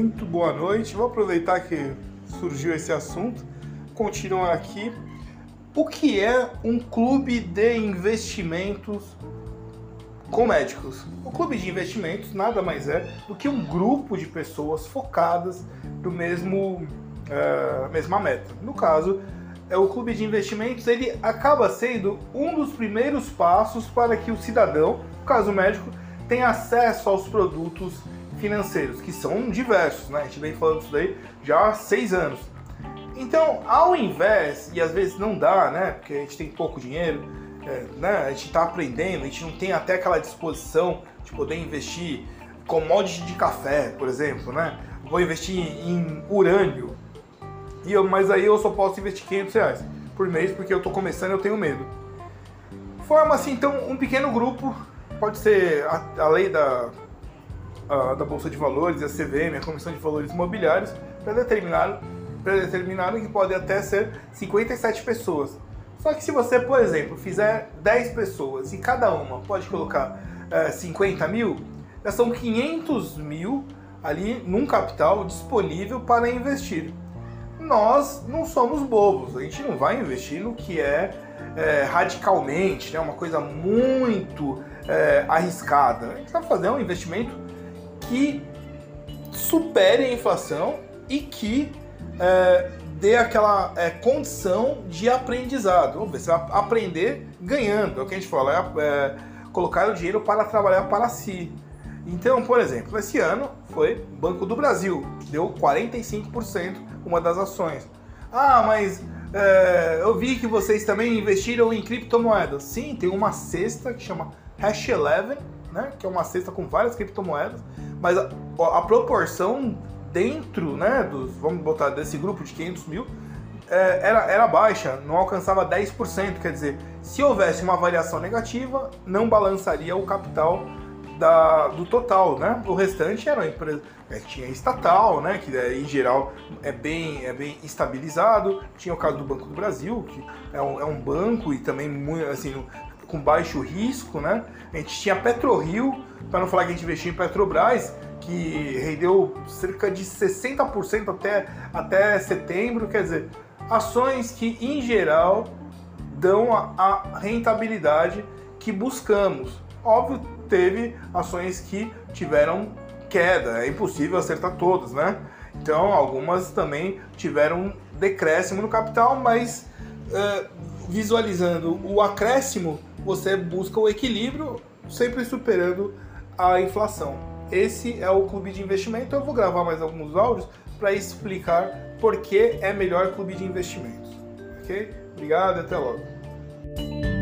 muito boa noite. Vou aproveitar que surgiu esse assunto, continuar aqui. O que é um clube de investimentos com médicos? O clube de investimentos nada mais é do que um grupo de pessoas focadas no mesmo uh, mesma meta. No caso, é o clube de investimentos ele acaba sendo um dos primeiros passos para que o cidadão, no caso médico, tenha acesso aos produtos financeiros, que são diversos, né? A gente vem falando isso daí já há seis anos. Então, ao invés, e às vezes não dá, né? Porque a gente tem pouco dinheiro, é, né? A gente está aprendendo, a gente não tem até aquela disposição de poder investir commodity de café, por exemplo, né? Vou investir em urânio, e eu, mas aí eu só posso investir 500 reais por mês porque eu estou começando e eu tenho medo. Forma-se então um pequeno grupo, pode ser a, a lei da, a, da Bolsa de Valores, a CVM, a Comissão de Valores Imobiliários, para determinar, determinar que pode até ser 57 pessoas. Só que se você, por exemplo, fizer 10 pessoas e cada uma pode colocar é, 50 mil, já são 500 mil ali num capital disponível para investir nós não somos bobos, a gente não vai investir no que é, é radicalmente, né, uma coisa muito é, arriscada. A gente vai fazer um investimento que supere a inflação e que é, dê aquela é, condição de aprendizado. Você vai aprender ganhando, é o que a gente fala, é, é colocar o dinheiro para trabalhar para si. Então, por exemplo, esse ano foi Banco do Brasil, deu 45% uma das ações. Ah, mas é, eu vi que vocês também investiram em criptomoedas. Sim, tem uma cesta que chama Hash 11, né, que é uma cesta com várias criptomoedas, mas a, a proporção dentro, né, dos, vamos botar desse grupo de 500 mil, é, era, era baixa, não alcançava 10%. Quer dizer, se houvesse uma variação negativa, não balançaria o capital da, do total, né? O restante era empresa, é, tinha estatal, né? Que é, em geral é bem, é bem estabilizado. Tinha o caso do Banco do Brasil, que é um, é um banco e também muito, assim, com baixo risco, né? A gente tinha PetroRio, para não falar que a gente investia em Petrobras, que rendeu cerca de 60% até, até setembro, quer dizer, ações que em geral dão a, a rentabilidade que buscamos. Óbvio, teve ações que tiveram queda, é impossível acertar todas, né? Então, algumas também tiveram decréscimo no capital, mas uh, visualizando o acréscimo, você busca o equilíbrio, sempre superando a inflação. Esse é o clube de investimento. Eu vou gravar mais alguns áudios para explicar por que é melhor clube de investimentos. Ok? Obrigado e até logo.